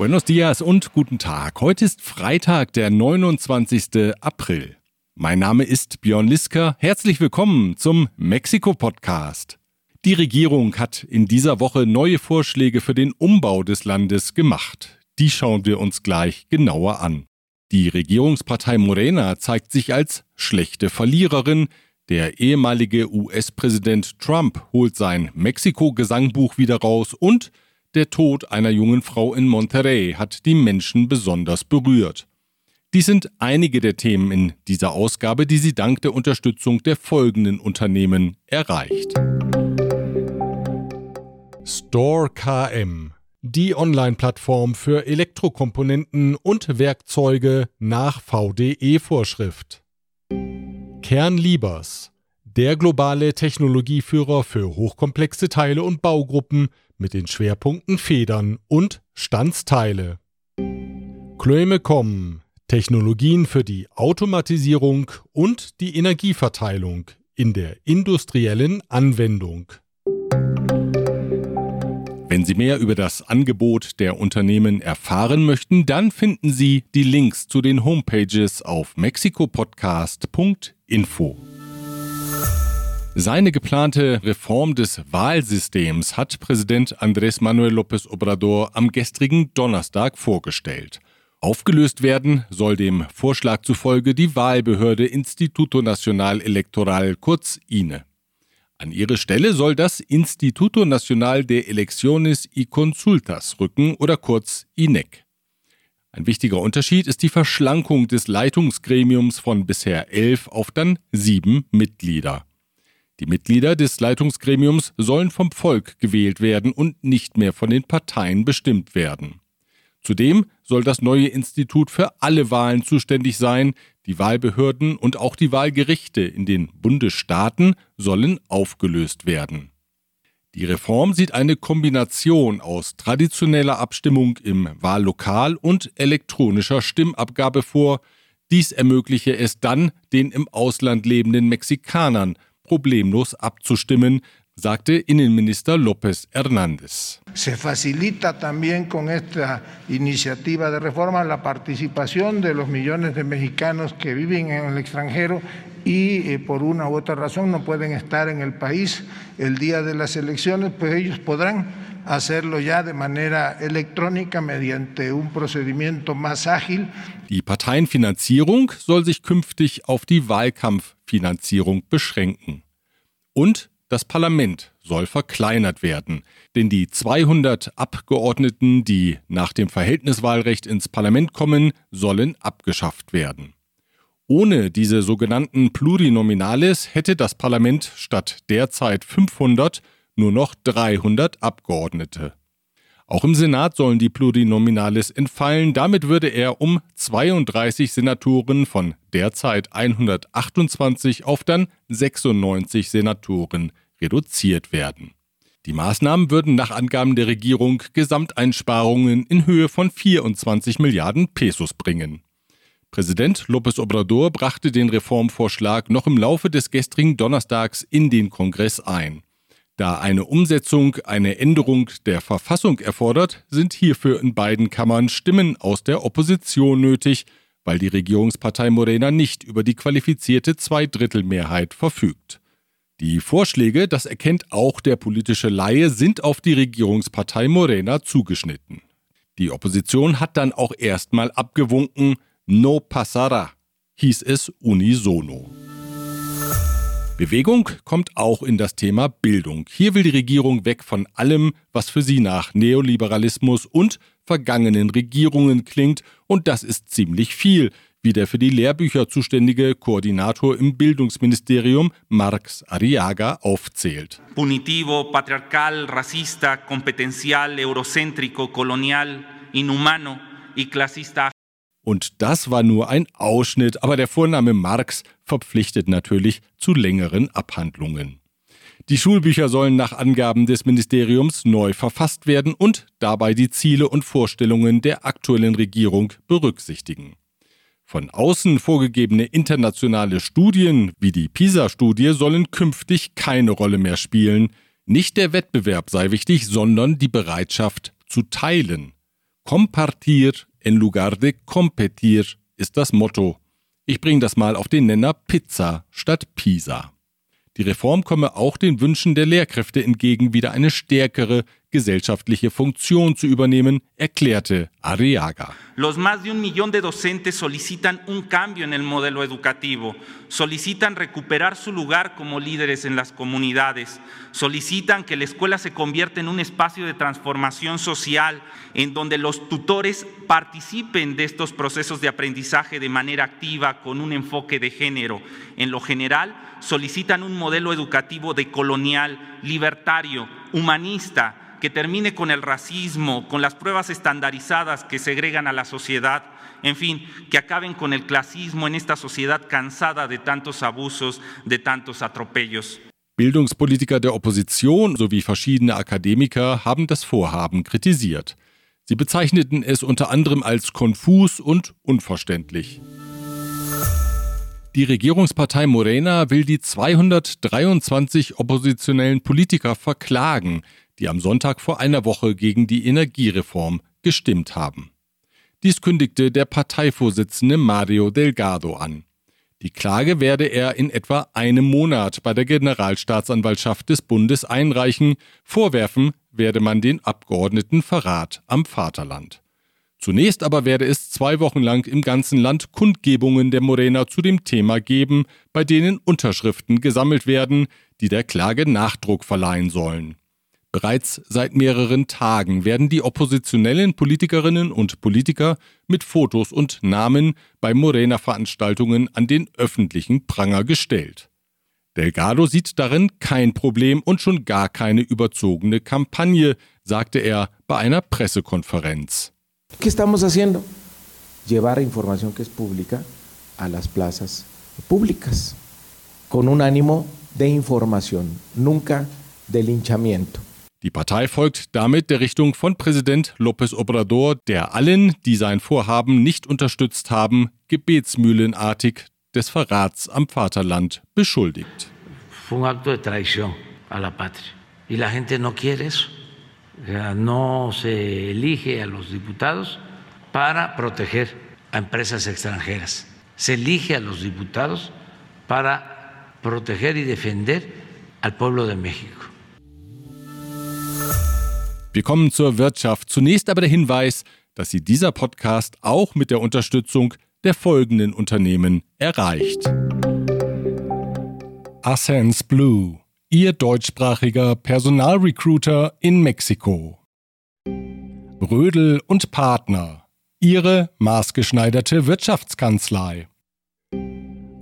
Buenos dias und guten Tag. Heute ist Freitag, der 29. April. Mein Name ist Björn Liska. Herzlich willkommen zum Mexiko-Podcast. Die Regierung hat in dieser Woche neue Vorschläge für den Umbau des Landes gemacht. Die schauen wir uns gleich genauer an. Die Regierungspartei Morena zeigt sich als schlechte Verliererin. Der ehemalige US-Präsident Trump holt sein Mexiko-Gesangbuch wieder raus und der Tod einer jungen Frau in Monterrey hat die Menschen besonders berührt. Dies sind einige der Themen in dieser Ausgabe, die sie dank der Unterstützung der folgenden Unternehmen erreicht. Store KM, die Online-Plattform für Elektrokomponenten und Werkzeuge nach VDE-Vorschrift. Kernliebers, der globale Technologieführer für hochkomplexe Teile und Baugruppen mit den Schwerpunkten Federn und Standsteile. Klömecom, Technologien für die Automatisierung und die Energieverteilung in der industriellen Anwendung. Wenn Sie mehr über das Angebot der Unternehmen erfahren möchten, dann finden Sie die Links zu den Homepages auf mexikopodcast.info. Seine geplante Reform des Wahlsystems hat Präsident Andrés Manuel López Obrador am gestrigen Donnerstag vorgestellt. Aufgelöst werden soll dem Vorschlag zufolge die Wahlbehörde Instituto Nacional Electoral kurz INE. An ihre Stelle soll das Instituto Nacional de Elecciones y Consultas rücken oder kurz INEC. Ein wichtiger Unterschied ist die Verschlankung des Leitungsgremiums von bisher elf auf dann sieben Mitglieder. Die Mitglieder des Leitungsgremiums sollen vom Volk gewählt werden und nicht mehr von den Parteien bestimmt werden. Zudem soll das neue Institut für alle Wahlen zuständig sein, die Wahlbehörden und auch die Wahlgerichte in den Bundesstaaten sollen aufgelöst werden. Die Reform sieht eine Kombination aus traditioneller Abstimmung im Wahllokal und elektronischer Stimmabgabe vor. Dies ermögliche es dann den im Ausland lebenden Mexikanern problemlos abzustimmen, sagte Innenminister López Hernández. Se facilita también con esta iniciativa de reforma la participación de los millones de mexicanos que viven en el extranjero y eh, por una u otra razón no pueden estar en el país el día de las elecciones, pues ellos podrán hacerlo ya de manera electrónica mediante un procedimiento más ágil. Die Parteienfinanzierung soll sich künftig auf die Wahlkampffinanzierung beschränken. Und das Parlament soll verkleinert werden, denn die 200 Abgeordneten, die nach dem Verhältniswahlrecht ins Parlament kommen, sollen abgeschafft werden. Ohne diese sogenannten Plurinominales hätte das Parlament statt derzeit 500 nur noch 300 Abgeordnete. Auch im Senat sollen die Plurinominales entfallen. Damit würde er um 32 Senatoren von derzeit 128 auf dann 96 Senatoren reduziert werden. Die Maßnahmen würden nach Angaben der Regierung Gesamteinsparungen in Höhe von 24 Milliarden Pesos bringen. Präsident López Obrador brachte den Reformvorschlag noch im Laufe des gestrigen Donnerstags in den Kongress ein. Da eine Umsetzung eine Änderung der Verfassung erfordert, sind hierfür in beiden Kammern Stimmen aus der Opposition nötig, weil die Regierungspartei Morena nicht über die qualifizierte Zweidrittelmehrheit verfügt. Die Vorschläge, das erkennt auch der politische Laie, sind auf die Regierungspartei Morena zugeschnitten. Die Opposition hat dann auch erstmal abgewunken, no pasará, hieß es unisono. Bewegung kommt auch in das Thema Bildung. Hier will die Regierung weg von allem, was für sie nach Neoliberalismus und vergangenen Regierungen klingt, und das ist ziemlich viel, wie der für die Lehrbücher zuständige Koordinator im Bildungsministerium Marx Arriaga aufzählt. Punitivo, patriarcal, racista, competencial, eurocéntrico, colonial, inhumano y clasista. Und das war nur ein Ausschnitt, aber der Vorname Marx verpflichtet natürlich zu längeren Abhandlungen. Die Schulbücher sollen nach Angaben des Ministeriums neu verfasst werden und dabei die Ziele und Vorstellungen der aktuellen Regierung berücksichtigen. Von außen vorgegebene internationale Studien wie die PISA-Studie sollen künftig keine Rolle mehr spielen. Nicht der Wettbewerb sei wichtig, sondern die Bereitschaft zu teilen. Compartir en lugar de competir ist das Motto. Ich bringe das mal auf den Nenner Pizza statt Pisa. Die Reform komme auch den Wünschen der Lehrkräfte entgegen, wieder eine stärkere gesellschaftliche Funktion zu übernehmen, erklärte Arriaga. Los más de un millón de docentes solicitan un cambio en el modelo educativo, solicitan recuperar su lugar como líderes en las comunidades, solicitan que la escuela se convierta en un espacio de transformación social en donde los tutores participen de estos procesos de aprendizaje de manera activa con un enfoque de género. En lo general, solicitan un modelo educativo decolonial, libertario, humanista, que termine con el racismo, con las pruebas estandarizadas que segregan a la sociedad, en fin, que acaben con el clasismo en esta sociedad cansada de tantos abusos, de tantos atropellos. Bildungspolitiker der Opposition sowie verschiedene Akademiker haben das Vorhaben kritisiert. Sie bezeichneten es unter anderem als konfus und unverständlich. Die Regierungspartei Morena will die 223 oppositionellen Politiker verklagen, die am Sonntag vor einer Woche gegen die Energiereform gestimmt haben. Dies kündigte der Parteivorsitzende Mario Delgado an. Die Klage werde er in etwa einem Monat bei der Generalstaatsanwaltschaft des Bundes einreichen, vorwerfen werde man den Abgeordneten Verrat am Vaterland. Zunächst aber werde es zwei Wochen lang im ganzen Land Kundgebungen der Morena zu dem Thema geben, bei denen Unterschriften gesammelt werden, die der Klage Nachdruck verleihen sollen. Bereits seit mehreren Tagen werden die oppositionellen Politikerinnen und Politiker mit Fotos und Namen bei Morena-Veranstaltungen an den öffentlichen Pranger gestellt. Delgado sieht darin kein Problem und schon gar keine überzogene Kampagne, sagte er bei einer Pressekonferenz. ¿Qué estamos haciendo? Llevar información que es pública a las plazas públicas, con un ánimo de información, nunca de linchamiento. Die Partei folgt damit der Richtung von Präsident López Obrador, der allen, die sein Vorhaben nicht unterstützt haben, gebetsmühlenartig des Verrats am Vaterland beschuldigt. Fue un acto de traición a la patria. Y la gente no quiere eso. No se elige a los diputados para proteger a empresas extranjeras. Se elige a los diputados para proteger y defender al pueblo de México. Wir kommen zur Wirtschaft. Zunächst aber der Hinweis, dass Sie dieser Podcast auch mit der Unterstützung der folgenden Unternehmen erreicht. Ascens Blue, Ihr deutschsprachiger Personalrecruiter in Mexiko. Brödel und Partner, Ihre maßgeschneiderte Wirtschaftskanzlei.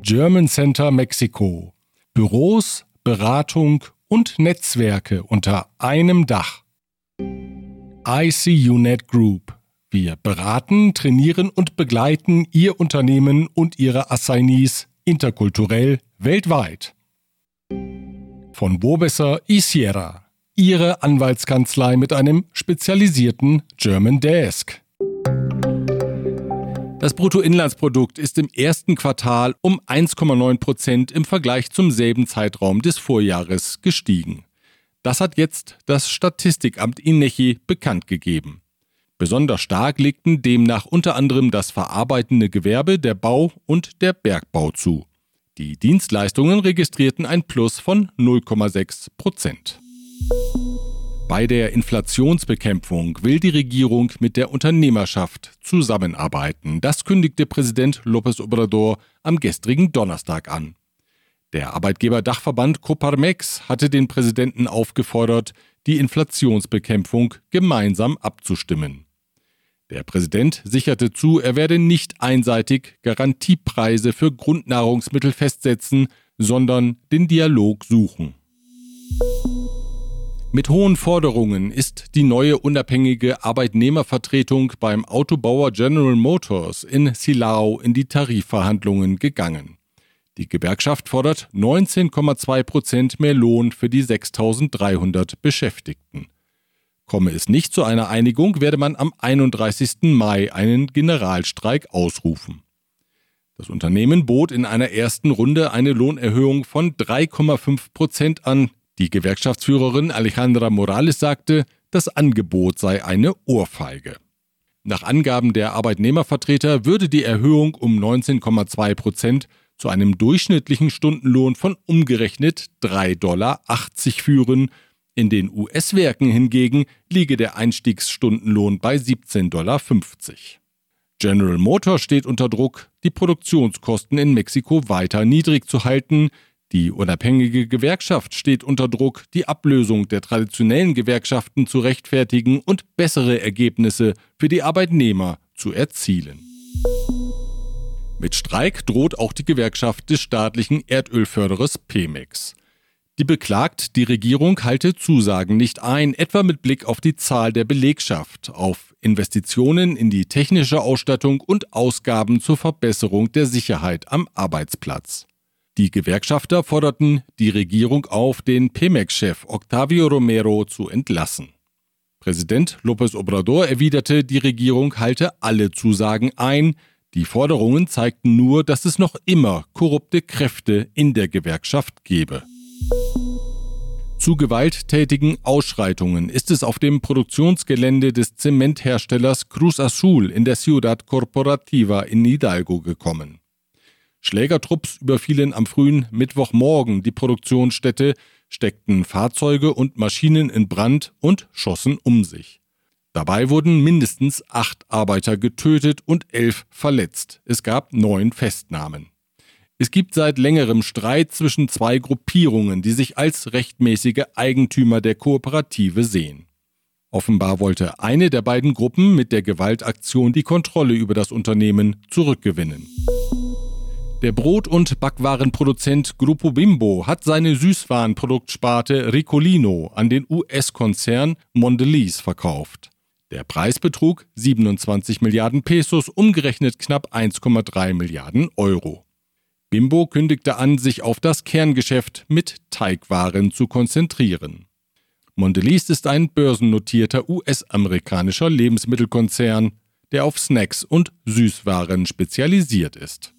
German Center Mexiko, Büros, Beratung und Netzwerke unter einem Dach. ICUNet Group. Wir beraten, trainieren und begleiten Ihr Unternehmen und Ihre Assignees interkulturell weltweit. Von Bobesser Isiera. Ihre Anwaltskanzlei mit einem spezialisierten German Desk. Das Bruttoinlandsprodukt ist im ersten Quartal um 1,9 Prozent im Vergleich zum selben Zeitraum des Vorjahres gestiegen. Das hat jetzt das Statistikamt INECHI bekannt gegeben. Besonders stark legten demnach unter anderem das verarbeitende Gewerbe, der Bau und der Bergbau zu. Die Dienstleistungen registrierten ein Plus von 0,6 Prozent. Bei der Inflationsbekämpfung will die Regierung mit der Unternehmerschaft zusammenarbeiten. Das kündigte Präsident López Obrador am gestrigen Donnerstag an. Der Arbeitgeberdachverband Coparmex hatte den Präsidenten aufgefordert, die Inflationsbekämpfung gemeinsam abzustimmen. Der Präsident sicherte zu, er werde nicht einseitig Garantiepreise für Grundnahrungsmittel festsetzen, sondern den Dialog suchen. Mit hohen Forderungen ist die neue unabhängige Arbeitnehmervertretung beim Autobauer General Motors in Silao in die Tarifverhandlungen gegangen. Die Gewerkschaft fordert 19,2 Prozent mehr Lohn für die 6.300 Beschäftigten. Komme es nicht zu einer Einigung, werde man am 31. Mai einen Generalstreik ausrufen. Das Unternehmen bot in einer ersten Runde eine Lohnerhöhung von 3,5 Prozent an. Die Gewerkschaftsführerin Alejandra Morales sagte, das Angebot sei eine Ohrfeige. Nach Angaben der Arbeitnehmervertreter würde die Erhöhung um 19,2 Prozent zu einem durchschnittlichen Stundenlohn von umgerechnet 3,80 Dollar führen. In den US-Werken hingegen liege der Einstiegsstundenlohn bei 17,50 Dollar. General Motors steht unter Druck, die Produktionskosten in Mexiko weiter niedrig zu halten. Die unabhängige Gewerkschaft steht unter Druck, die Ablösung der traditionellen Gewerkschaften zu rechtfertigen und bessere Ergebnisse für die Arbeitnehmer zu erzielen. Mit Streik droht auch die Gewerkschaft des staatlichen Erdölförderers Pemex. Die beklagt, die Regierung halte Zusagen nicht ein, etwa mit Blick auf die Zahl der Belegschaft, auf Investitionen in die technische Ausstattung und Ausgaben zur Verbesserung der Sicherheit am Arbeitsplatz. Die Gewerkschafter forderten die Regierung auf, den Pemex-Chef Octavio Romero zu entlassen. Präsident López Obrador erwiderte, die Regierung halte alle Zusagen ein, die Forderungen zeigten nur, dass es noch immer korrupte Kräfte in der Gewerkschaft gebe. Zu gewalttätigen Ausschreitungen ist es auf dem Produktionsgelände des Zementherstellers Cruz Azul in der Ciudad Corporativa in Hidalgo gekommen. Schlägertrupps überfielen am frühen Mittwochmorgen die Produktionsstätte, steckten Fahrzeuge und Maschinen in Brand und schossen um sich. Dabei wurden mindestens acht Arbeiter getötet und elf verletzt. Es gab neun Festnahmen. Es gibt seit längerem Streit zwischen zwei Gruppierungen, die sich als rechtmäßige Eigentümer der Kooperative sehen. Offenbar wollte eine der beiden Gruppen mit der Gewaltaktion die Kontrolle über das Unternehmen zurückgewinnen. Der Brot- und Backwarenproduzent Gruppo Bimbo hat seine Süßwarenproduktsparte Ricolino an den US-Konzern Mondelez verkauft. Der Preis betrug 27 Milliarden Pesos, umgerechnet knapp 1,3 Milliarden Euro. Bimbo kündigte an, sich auf das Kerngeschäft mit Teigwaren zu konzentrieren. Mondelez ist ein börsennotierter US-amerikanischer Lebensmittelkonzern, der auf Snacks und Süßwaren spezialisiert ist.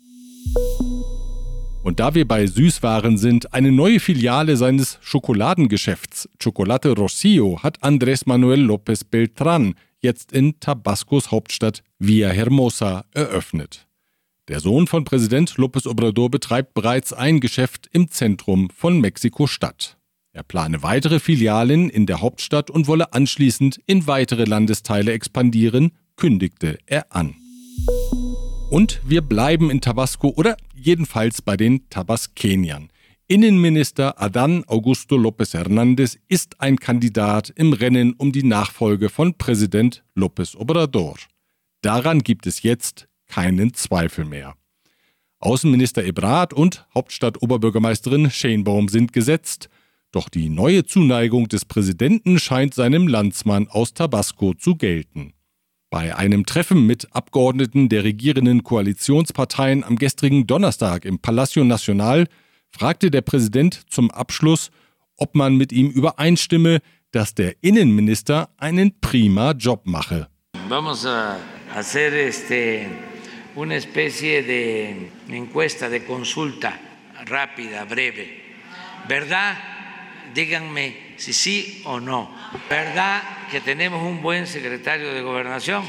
Und da wir bei Süßwaren sind, eine neue Filiale seines Schokoladengeschäfts Chocolate Rocio hat Andrés Manuel López Beltrán jetzt in Tabascos Hauptstadt Villahermosa eröffnet. Der Sohn von Präsident López Obrador betreibt bereits ein Geschäft im Zentrum von Mexiko-Stadt. Er plane weitere Filialen in der Hauptstadt und wolle anschließend in weitere Landesteile expandieren, kündigte er an. Und wir bleiben in Tabasco oder jedenfalls bei den Tabaskeniern. Innenminister Adán Augusto López Hernández ist ein Kandidat im Rennen um die Nachfolge von Präsident López Obrador. Daran gibt es jetzt keinen Zweifel mehr. Außenminister Ebrard und Hauptstadt-Oberbürgermeisterin Schenbaum sind gesetzt, doch die neue Zuneigung des Präsidenten scheint seinem Landsmann aus Tabasco zu gelten. Bei einem Treffen mit Abgeordneten der regierenden Koalitionsparteien am gestrigen Donnerstag im Palacio Nacional fragte der Präsident zum Abschluss, ob man mit ihm übereinstimme, dass der Innenminister einen prima Job mache. Vamos a hacer este, una especie de encuesta, de consulta rápida, breve. ¿Verdad? Díganme si sí o no. ¿Verdad que tenemos un buen secretario de Gobernación?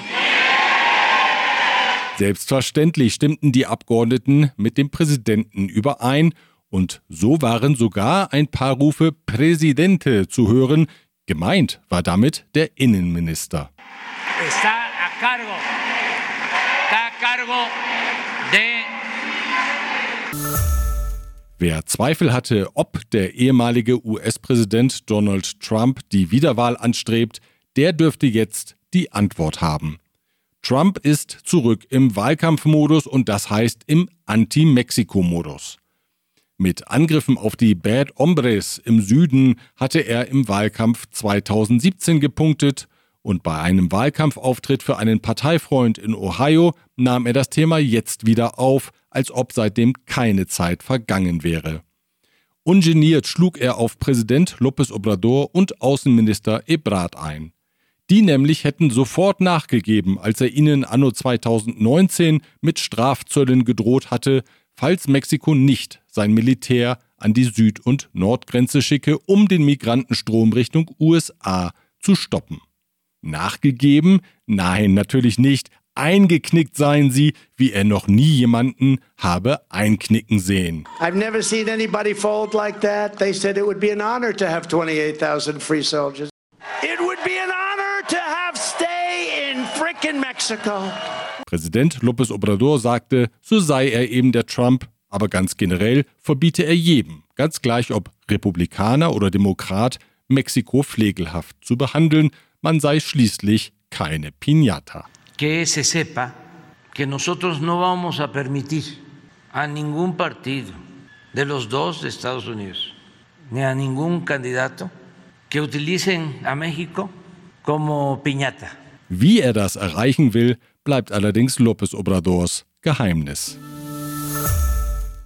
Selbstverständlich stimmten die Abgeordneten mit dem Präsidenten überein und so waren sogar ein paar Rufe Präsidente zu hören. Gemeint war damit der Innenminister. Está a cargo, cargo de Wer Zweifel hatte, ob der ehemalige US-Präsident Donald Trump die Wiederwahl anstrebt, der dürfte jetzt die Antwort haben. Trump ist zurück im Wahlkampfmodus und das heißt im Anti-Mexiko-Modus. Mit Angriffen auf die Bad Hombres im Süden hatte er im Wahlkampf 2017 gepunktet und bei einem Wahlkampfauftritt für einen Parteifreund in Ohio nahm er das Thema jetzt wieder auf, als ob seitdem keine Zeit vergangen wäre. Ungeniert schlug er auf Präsident López Obrador und Außenminister Ebrard ein. Die nämlich hätten sofort nachgegeben, als er ihnen anno 2019 mit Strafzöllen gedroht hatte, falls Mexiko nicht sein Militär an die Süd- und Nordgrenze schicke, um den Migrantenstrom Richtung USA zu stoppen. Nachgegeben? Nein, natürlich nicht. Eingeknickt seien sie, wie er noch nie jemanden habe einknicken sehen. I've never seen anybody fold like that. They said it would be an honor to have 28,000 free soldiers. It would be an honor to have stay in frickin' Mexico. Präsident López Obrador sagte, so sei er eben der Trump, aber ganz generell verbiete er jedem, ganz gleich ob Republikaner oder Demokrat, Mexiko pflegelhaft zu behandeln, man sei schließlich keine Piñata. Que se sepa que nosotros no vamos a permitir a ningún partido de los dos de Estados Unidos, ni a ningún candidato que utilicen a México como piñata. Wie er das erreichen will, bleibt allerdings López Obradors Geheimnis.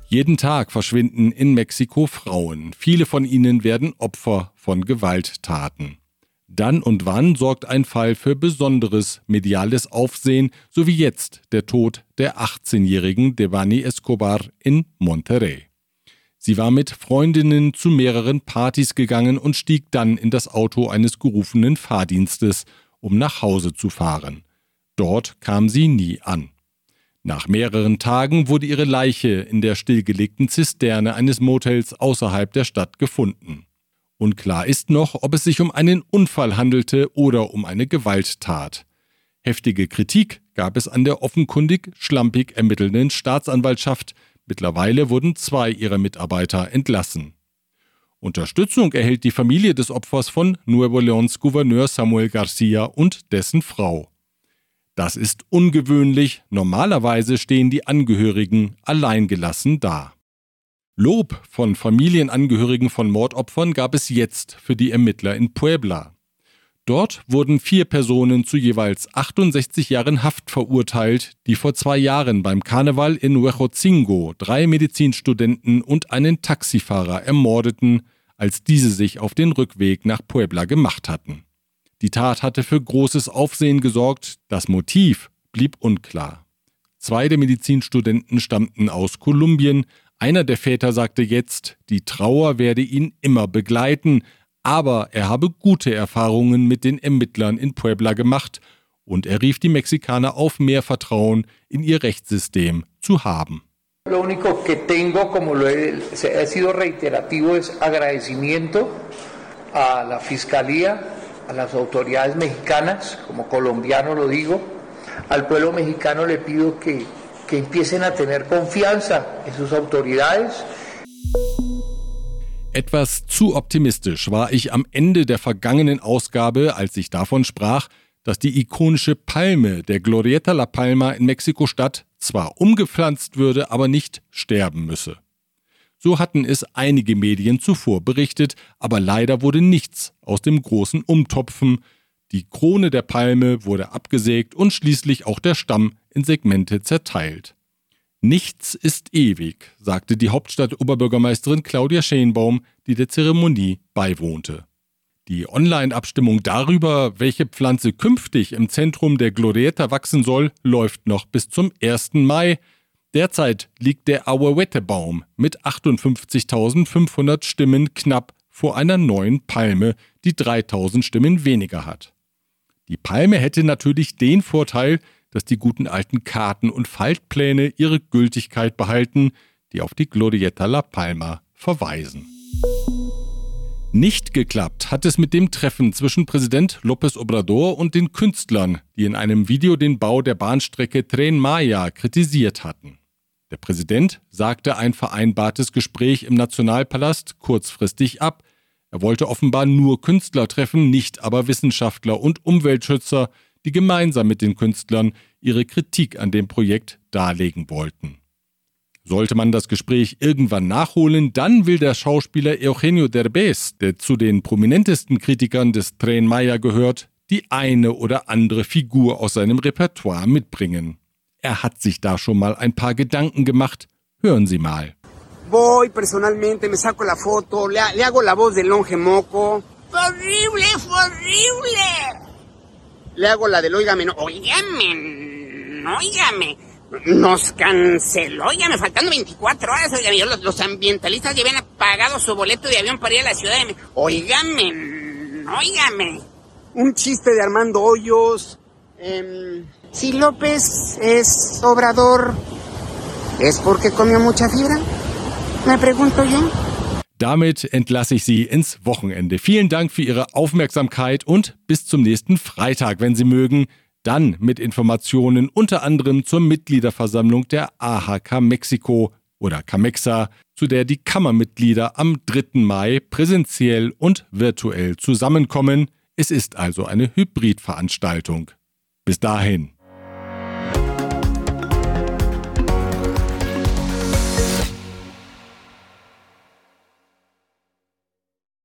Jeden Tag verschwinden in Mexiko Frauen. Viele von ihnen werden Opfer von Gewalttaten. Dann und wann sorgt ein Fall für besonderes mediales Aufsehen, so wie jetzt der Tod der 18-jährigen Devani Escobar in Monterrey. Sie war mit Freundinnen zu mehreren Partys gegangen und stieg dann in das Auto eines gerufenen Fahrdienstes, um nach Hause zu fahren. Dort kam sie nie an. Nach mehreren Tagen wurde ihre Leiche in der stillgelegten Zisterne eines Motels außerhalb der Stadt gefunden. Unklar ist noch, ob es sich um einen Unfall handelte oder um eine Gewalttat. Heftige Kritik gab es an der offenkundig schlampig ermittelnden Staatsanwaltschaft. Mittlerweile wurden zwei ihrer Mitarbeiter entlassen. Unterstützung erhält die Familie des Opfers von Nuevo Leons Gouverneur Samuel Garcia und dessen Frau. Das ist ungewöhnlich, normalerweise stehen die Angehörigen alleingelassen da. Lob von Familienangehörigen von Mordopfern gab es jetzt für die Ermittler in Puebla. Dort wurden vier Personen zu jeweils 68 Jahren Haft verurteilt, die vor zwei Jahren beim Karneval in Huejotzingo drei Medizinstudenten und einen Taxifahrer ermordeten, als diese sich auf den Rückweg nach Puebla gemacht hatten. Die Tat hatte für großes Aufsehen gesorgt, das Motiv blieb unklar. Zwei der Medizinstudenten stammten aus Kolumbien, einer der Väter sagte jetzt, die Trauer werde ihn immer begleiten, aber er habe gute Erfahrungen mit den Ermittlern in Puebla gemacht und er rief die Mexikaner auf, mehr Vertrauen in ihr Rechtssystem zu haben. Lo único que tengo, como lo he, ha sido reiterativo, es agradecimiento a la Fiscalía, a las autoridades mexicanas, como colombiano lo digo, al pueblo mexicano le pido que, que empiecen a tener confianza en sus autoridades. Etwas zu optimistisch war ich am Ende der vergangenen Ausgabe, als ich davon sprach, dass die ikonische Palme der Glorieta La Palma in Mexiko-Stadt zwar umgepflanzt würde, aber nicht sterben müsse. So hatten es einige Medien zuvor berichtet, aber leider wurde nichts aus dem großen Umtopfen. Die Krone der Palme wurde abgesägt und schließlich auch der Stamm in Segmente zerteilt. Nichts ist ewig, sagte die Hauptstadt-Oberbürgermeisterin Claudia Schenbaum, die der Zeremonie beiwohnte. Die Online-Abstimmung darüber, welche Pflanze künftig im Zentrum der Glorieta wachsen soll, läuft noch bis zum 1. Mai. Derzeit liegt der Auerwette-Baum mit 58.500 Stimmen knapp vor einer neuen Palme, die 3.000 Stimmen weniger hat. Die Palme hätte natürlich den Vorteil, dass die guten alten Karten und Faltpläne ihre Gültigkeit behalten, die auf die Glorietta La Palma verweisen. Nicht geklappt hat es mit dem Treffen zwischen Präsident López Obrador und den Künstlern, die in einem Video den Bau der Bahnstrecke Tren Maya kritisiert hatten. Der Präsident sagte ein vereinbartes Gespräch im Nationalpalast kurzfristig ab. Er wollte offenbar nur Künstler treffen, nicht aber Wissenschaftler und Umweltschützer, die gemeinsam mit den Künstlern ihre Kritik an dem Projekt darlegen wollten. Sollte man das Gespräch irgendwann nachholen, dann will der Schauspieler Eugenio Derbez, der zu den prominentesten Kritikern des Tren Maya gehört, die eine oder andere Figur aus seinem Repertoire mitbringen. Er hat sich da schon mal ein paar Gedanken gemacht. Hören Sie mal. Voy personalmente, me saco la foto, le, le hago la voz del longe moco. Horrible, horrible. Le hago la del óigame, no, óigame, no, óigame. Nos canceló, óigame, faltando 24 horas, óigame, los, los ambientalistas ya habían pagado su boleto de avión para ir a la ciudad de México. Óigame, no, óigame. un chiste de Armando Hoyos. Eh, si López es Obrador, ¿es porque comió mucha fibra? Me pregunto yo. Damit entlasse ich Sie ins Wochenende. Vielen Dank für Ihre Aufmerksamkeit und bis zum nächsten Freitag, wenn Sie mögen. Dann mit Informationen unter anderem zur Mitgliederversammlung der AHK Mexiko oder Camexa, zu der die Kammermitglieder am 3. Mai präsentiell und virtuell zusammenkommen. Es ist also eine Hybridveranstaltung. Bis dahin.